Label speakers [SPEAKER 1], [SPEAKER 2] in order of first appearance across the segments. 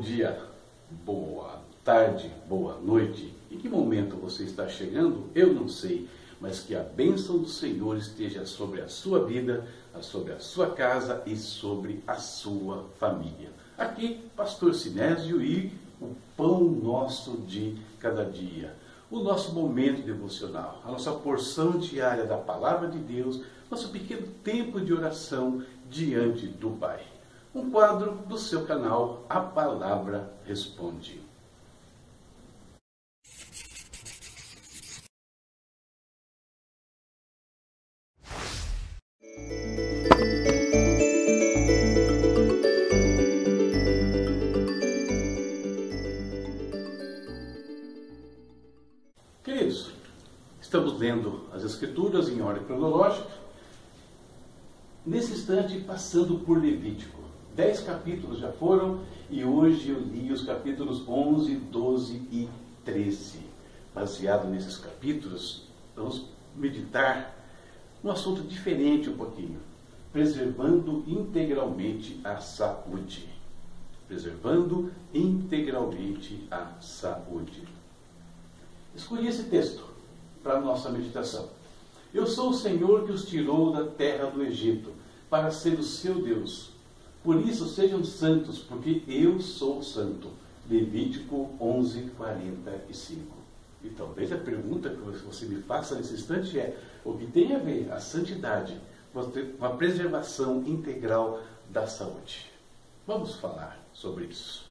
[SPEAKER 1] Dia, boa tarde, boa noite. Em que momento você está chegando? Eu não sei, mas que a bênção do Senhor esteja sobre a sua vida, sobre a sua casa e sobre a sua família. Aqui, Pastor Sinésio e o pão nosso de cada dia. O nosso momento devocional, a nossa porção diária da palavra de Deus, nosso pequeno tempo de oração diante do Pai um quadro do seu canal A Palavra Responde. Queridos, estamos lendo as Escrituras em ordem cronológica, nesse instante passando por Levítico. Dez capítulos já foram e hoje eu li os capítulos 11, 12 e 13. Baseado nesses capítulos, vamos meditar um assunto diferente um pouquinho. Preservando integralmente a saúde. Preservando integralmente a saúde. Escolhi esse texto para a nossa meditação. Eu sou o Senhor que os tirou da terra do Egito, para ser o seu Deus por isso sejam santos, porque eu sou santo. Levítico 11, 45. E talvez a pergunta que você me faça nesse instante é: o que tem a ver a santidade com a preservação integral da saúde? Vamos falar sobre isso.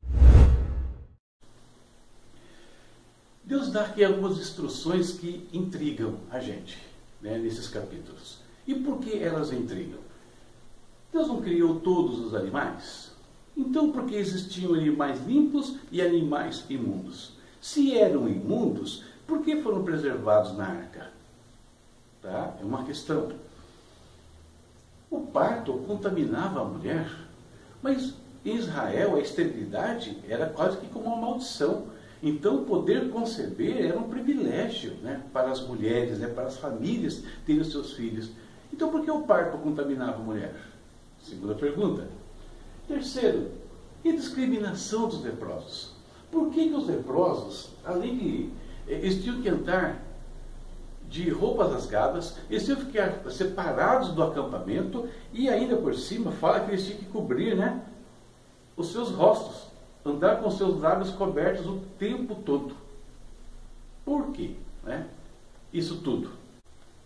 [SPEAKER 1] Deus dá aqui algumas instruções que intrigam a gente né, nesses capítulos. E por que elas intrigam? Deus não criou todos os animais? Então, por que existiam animais limpos e animais imundos? Se eram imundos, por que foram preservados na arca? Tá? É uma questão. O parto contaminava a mulher, mas em Israel a esterilidade era quase que como uma maldição. Então, poder conceber era um privilégio né, para as mulheres, né, para as famílias terem os seus filhos. Então, por que o parto contaminava a mulher? Segunda pergunta. Terceiro, e discriminação dos leprosos? Por que, que os leprosos, além de. Eles tinham que andar de roupas rasgadas, eles tinham que ficar separados do acampamento e ainda por cima fala que eles tinham que cobrir né, os seus rostos, andar com seus lábios cobertos o tempo todo. Por quê? Né? Isso tudo.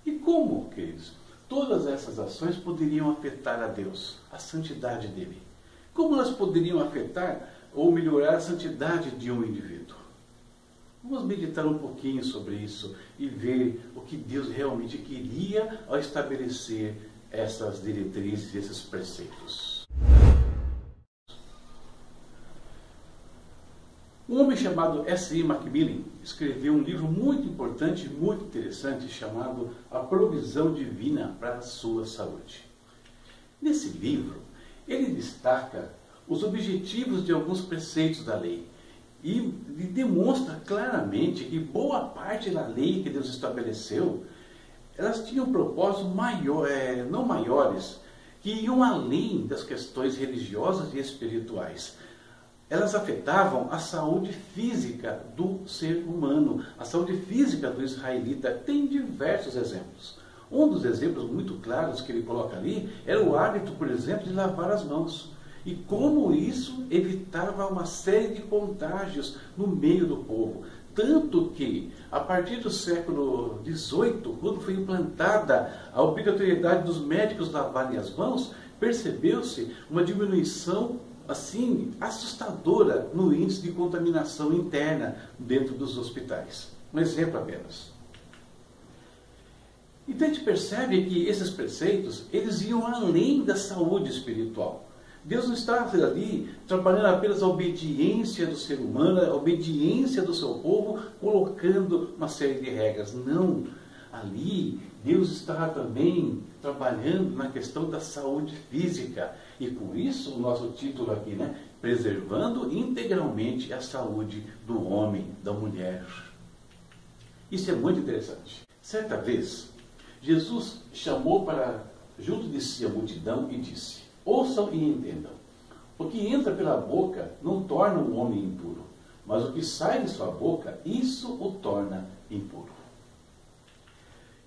[SPEAKER 1] E como, queridos? Todas essas ações poderiam afetar a Deus, a santidade dele. Como elas poderiam afetar ou melhorar a santidade de um indivíduo? Vamos meditar um pouquinho sobre isso e ver o que Deus realmente queria ao estabelecer essas diretrizes, esses preceitos. Um homem chamado S.I. Macmillan escreveu um livro muito importante muito interessante chamado A Provisão Divina para a Sua Saúde. Nesse livro, ele destaca os objetivos de alguns preceitos da lei e demonstra claramente que boa parte da lei que Deus estabeleceu, elas tinham propósitos maior, é, não maiores, que iam além das questões religiosas e espirituais elas afetavam a saúde física do ser humano, a saúde física do israelita. Tem diversos exemplos. Um dos exemplos muito claros que ele coloca ali era o hábito, por exemplo, de lavar as mãos. E como isso evitava uma série de contágios no meio do povo. Tanto que, a partir do século XVIII, quando foi implantada a obrigatoriedade dos médicos lavarem as mãos, percebeu-se uma diminuição assim assustadora no índice de contaminação interna dentro dos hospitais. Um exemplo apenas. Então a gente percebe que esses preceitos, eles iam além da saúde espiritual. Deus não está ali trabalhando apenas a obediência do ser humano, a obediência do seu povo, colocando uma série de regras. Não. Ali, Deus está também trabalhando na questão da saúde física. E com isso, o nosso título aqui, né? Preservando integralmente a saúde do homem, da mulher. Isso é muito interessante. Certa vez, Jesus chamou para junto de si a multidão e disse: Ouçam e entendam. O que entra pela boca não torna o homem impuro, mas o que sai de sua boca, isso o torna impuro.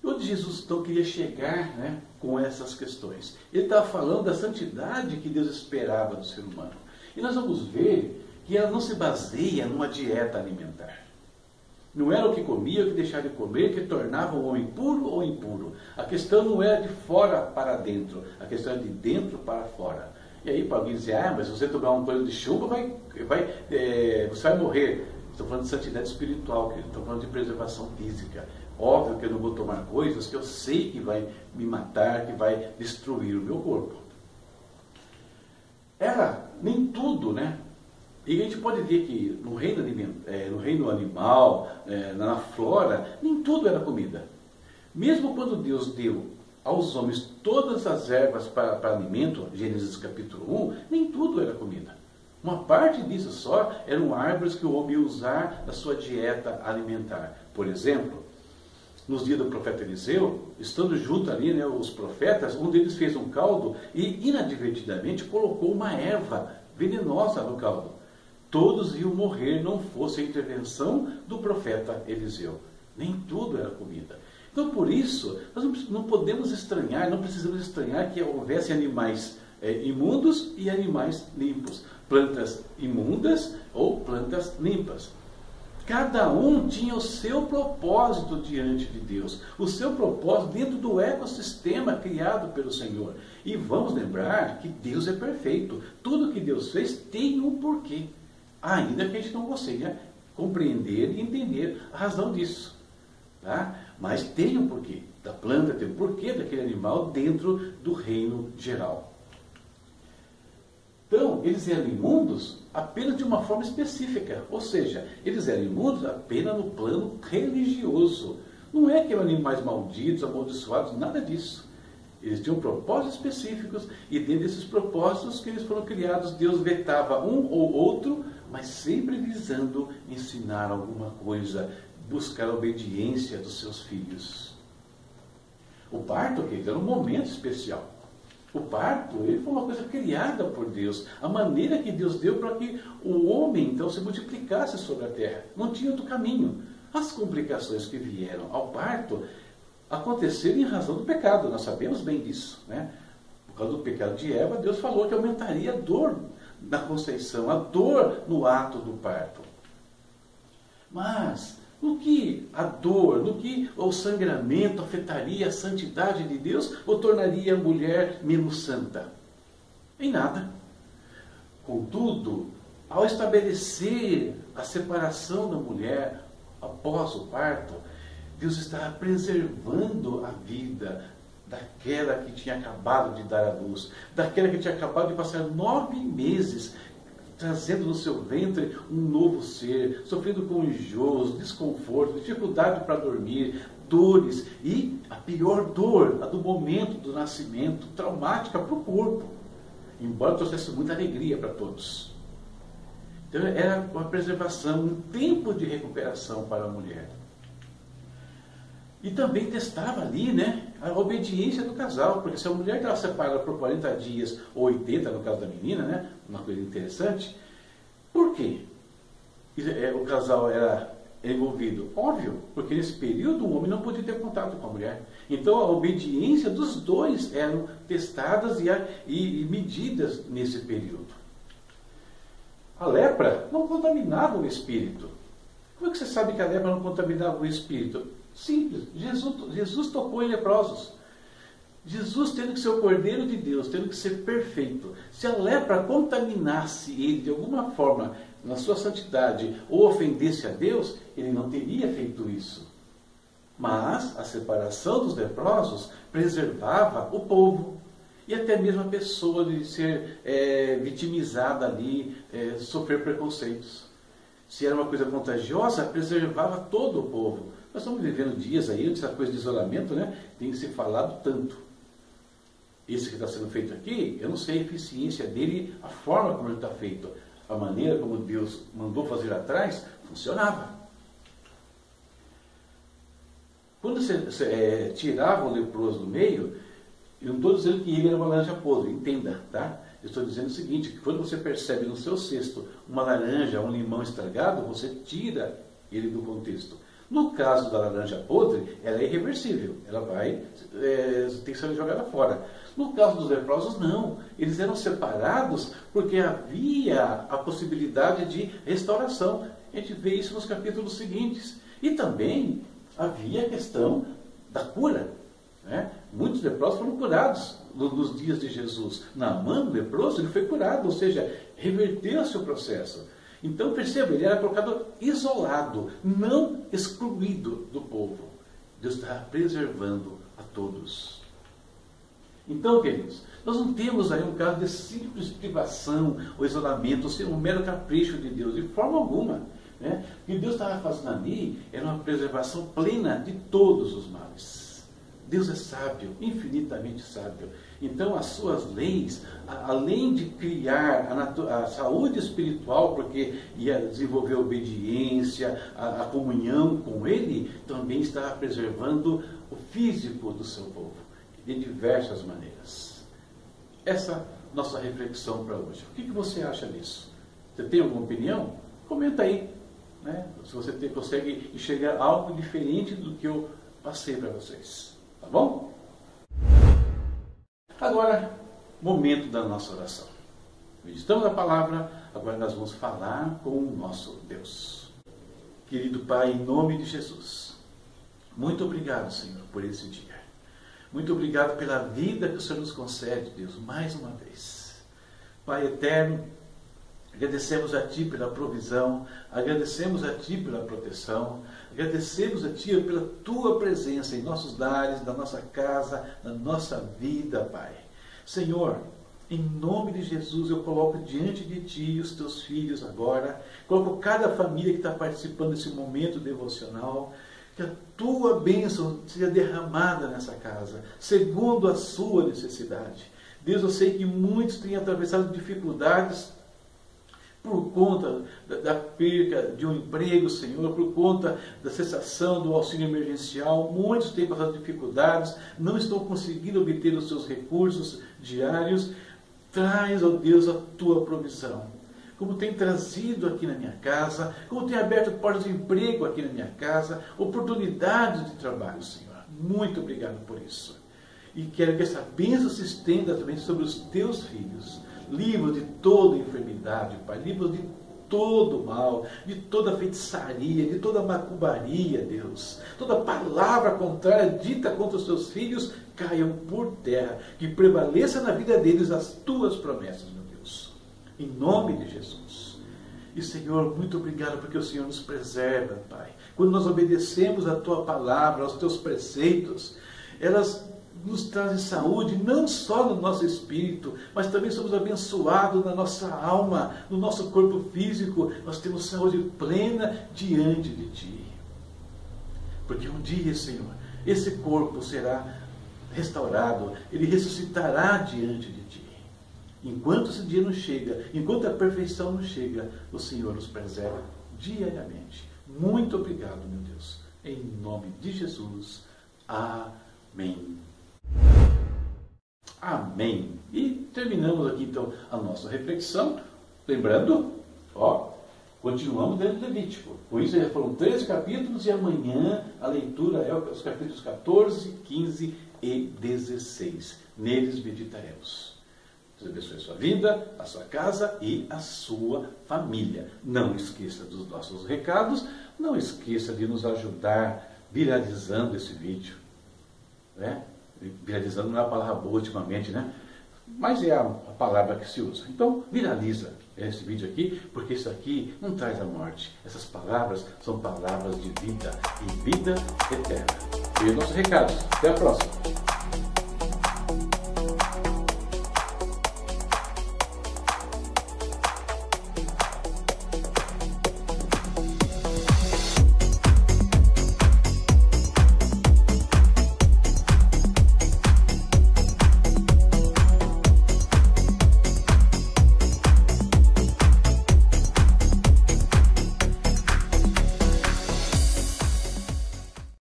[SPEAKER 1] E onde Jesus então queria chegar né, com essas questões? Ele estava falando da santidade que Deus esperava do ser humano. E nós vamos ver que ela não se baseia numa dieta alimentar. Não era o que comia o que deixava de comer que tornava o homem puro ou impuro. A questão não é de fora para dentro, a questão é de dentro para fora. E aí para alguém dizer, ah, mas se você tomar um banho de chuva, vai, vai, é, você vai morrer. Estou falando de santidade espiritual, estou falando de preservação física. Óbvio que eu não vou tomar coisas que eu sei que vai me matar, que vai destruir o meu corpo. Era nem tudo, né? E a gente pode ver que no reino, é, no reino animal, é, na flora, nem tudo era comida. Mesmo quando Deus deu aos homens todas as ervas para, para alimento, Gênesis capítulo 1, nem tudo era comida. Uma parte disso só eram árvores que o homem ia usar na sua dieta alimentar. Por exemplo, nos dias do profeta Eliseu, estando junto ali né, os profetas, um deles fez um caldo e inadvertidamente colocou uma erva venenosa no caldo todos iam morrer não fosse a intervenção do profeta Eliseu. Nem tudo era comida. Então, por isso, nós não podemos estranhar, não precisamos estranhar que houvesse animais é, imundos e animais limpos, plantas imundas ou plantas limpas. Cada um tinha o seu propósito diante de Deus, o seu propósito dentro do ecossistema criado pelo Senhor. E vamos lembrar que Deus é perfeito. Tudo que Deus fez tem um porquê ainda que a gente não consiga compreender e entender a razão disso. Tá? Mas tem um porquê da planta, tem um porquê daquele animal dentro do reino geral. Então, eles eram imundos apenas de uma forma específica, ou seja, eles eram imundos apenas no plano religioso. Não é que eram animais malditos, amaldiçoados, nada disso. Eles tinham propósitos específicos e dentro desses propósitos que eles foram criados, Deus vetava um ou outro mas sempre visando ensinar alguma coisa, buscar a obediência dos seus filhos. O parto, querido, era um momento especial. O parto, ele foi uma coisa criada por Deus. A maneira que Deus deu para que o homem, então, se multiplicasse sobre a terra. Não tinha outro caminho. As complicações que vieram ao parto aconteceram em razão do pecado. Nós sabemos bem disso. Né? Por causa do pecado de Eva, Deus falou que aumentaria a dor da conceição, a dor no ato do parto. Mas, no que a dor, no que o sangramento afetaria a santidade de Deus ou tornaria a mulher menos santa? Em nada. Contudo, ao estabelecer a separação da mulher após o parto, Deus está preservando a vida, daquela que tinha acabado de dar a luz, daquela que tinha acabado de passar nove meses trazendo no seu ventre um novo ser, sofrendo com enjoos, desconforto, dificuldade para dormir, dores e a pior dor, a do momento do nascimento, traumática para o corpo, embora trouxesse muita alegria para todos. Então era uma preservação, um tempo de recuperação para a mulher. E também testava ali, né, a obediência do casal, porque se a mulher estava separada por 40 dias, ou 80 no caso da menina, né, uma coisa interessante, por quê? É, o casal era envolvido? Óbvio, porque nesse período o homem não podia ter contato com a mulher. Então a obediência dos dois eram testadas e, e, e medidas nesse período. A lepra não contaminava o espírito. Como é que você sabe que a lepra não contaminava o espírito? Simples. Jesus, Jesus tocou em leprosos. Jesus tendo que ser o Cordeiro de Deus, tendo que ser perfeito. Se a lepra contaminasse ele de alguma forma na sua santidade ou ofendesse a Deus, ele não teria feito isso. Mas a separação dos leprosos preservava o povo e até mesmo a pessoa de ser é, vitimizada ali, é, sofrer preconceitos. Se era uma coisa contagiosa, preservava todo o povo. Nós estamos vivendo dias aí, essa coisa de isolamento, né? Tem que ser falado tanto. Esse que está sendo feito aqui, eu não sei a eficiência dele, a forma como ele está feito. A maneira como Deus mandou fazer atrás, funcionava. Quando você, você é, tirava o leproso do meio, eu não estou dizendo que ele era uma laranja podre, entenda, tá? Eu estou dizendo o seguinte, que quando você percebe no seu cesto uma laranja, um limão estragado, você tira ele do contexto. No caso da laranja podre, ela é irreversível, ela vai é, tem que ser jogada fora. No caso dos leprosos, não. Eles eram separados porque havia a possibilidade de restauração. A gente vê isso nos capítulos seguintes. E também havia a questão da cura. Né? Muitos leprosos foram curados nos dias de Jesus. Naamã, leproso, ele foi curado, ou seja, reverteu-se o processo. Então perceba, ele era colocado isolado, não excluído do povo. Deus está preservando a todos. Então, queridos, nós não temos aí um caso de simples privação ou isolamento, ou seja, um mero capricho de Deus, de forma alguma. Né? O que Deus estava fazendo ali era uma preservação plena de todos os males. Deus é sábio, infinitamente sábio. Então, as suas leis, além de criar a, a saúde espiritual, porque ia desenvolver a obediência, a, a comunhão com Ele, também estava preservando o físico do seu povo, de diversas maneiras. Essa nossa reflexão para hoje. O que, que, você acha disso? Você tem alguma opinião? Comenta aí. Né? Se você consegue enxergar algo diferente do que eu passei para vocês. Tá bom? Agora, momento da nossa oração. Meditamos a palavra, agora nós vamos falar com o nosso Deus. Querido Pai, em nome de Jesus, muito obrigado, Senhor, por esse dia. Muito obrigado pela vida que o Senhor nos concede, Deus, mais uma vez. Pai eterno, Agradecemos a Ti pela provisão, agradecemos a Ti pela proteção, agradecemos a Ti pela Tua presença em nossos lares, na nossa casa, na nossa vida, Pai. Senhor, em nome de Jesus, eu coloco diante de Ti os Teus filhos agora, coloco cada família que está participando desse momento devocional, que a Tua bênção seja derramada nessa casa, segundo a Sua necessidade. Deus, eu sei que muitos têm atravessado dificuldades por conta da, perca de um emprego, Senhor, por conta da cessação do auxílio emergencial, muitos têm passado dificuldades, não estão conseguindo obter os seus recursos diários. Traz, ó Deus, a tua provisão. Como tem trazido aqui na minha casa, como tem aberto portas de emprego aqui na minha casa, oportunidades de trabalho, Senhor. Muito obrigado por isso. E quero que essa bênção se estenda também sobre os teus filhos livros de toda enfermidade, Pai, livros de todo mal, de toda feitiçaria, de toda macumbaria, Deus. Toda palavra contrária dita contra os teus filhos caiam por terra, que prevaleça na vida deles as tuas promessas, meu Deus. Em nome de Jesus. E Senhor, muito obrigado porque o Senhor nos preserva, Pai. Quando nós obedecemos a tua palavra, aos teus preceitos, elas nos trazem saúde, não só no nosso espírito, mas também somos abençoados na nossa alma, no nosso corpo físico. Nós temos saúde plena diante de Ti. Porque um dia, Senhor, esse corpo será restaurado, ele ressuscitará diante de Ti. Enquanto esse dia não chega, enquanto a perfeição não chega, o Senhor nos preserva diariamente. Muito obrigado, meu Deus. Em nome de Jesus. Amém. Amém. E terminamos aqui então a nossa reflexão. Lembrando, ó, continuamos dentro do Levítico. Por isso já foram 13 capítulos e amanhã a leitura é os capítulos 14, 15 e 16. Neles meditaremos. Deus abençoe a sua vida, a sua casa e a sua família. Não esqueça dos nossos recados, não esqueça de nos ajudar viralizando esse vídeo. Né? Viralizando não é a palavra boa ultimamente, né? Mas é a, a palavra que se usa. Então, viraliza esse vídeo aqui, porque isso aqui não traz a morte. Essas palavras são palavras de vida e vida eterna. E os nossos recados. Até a próxima.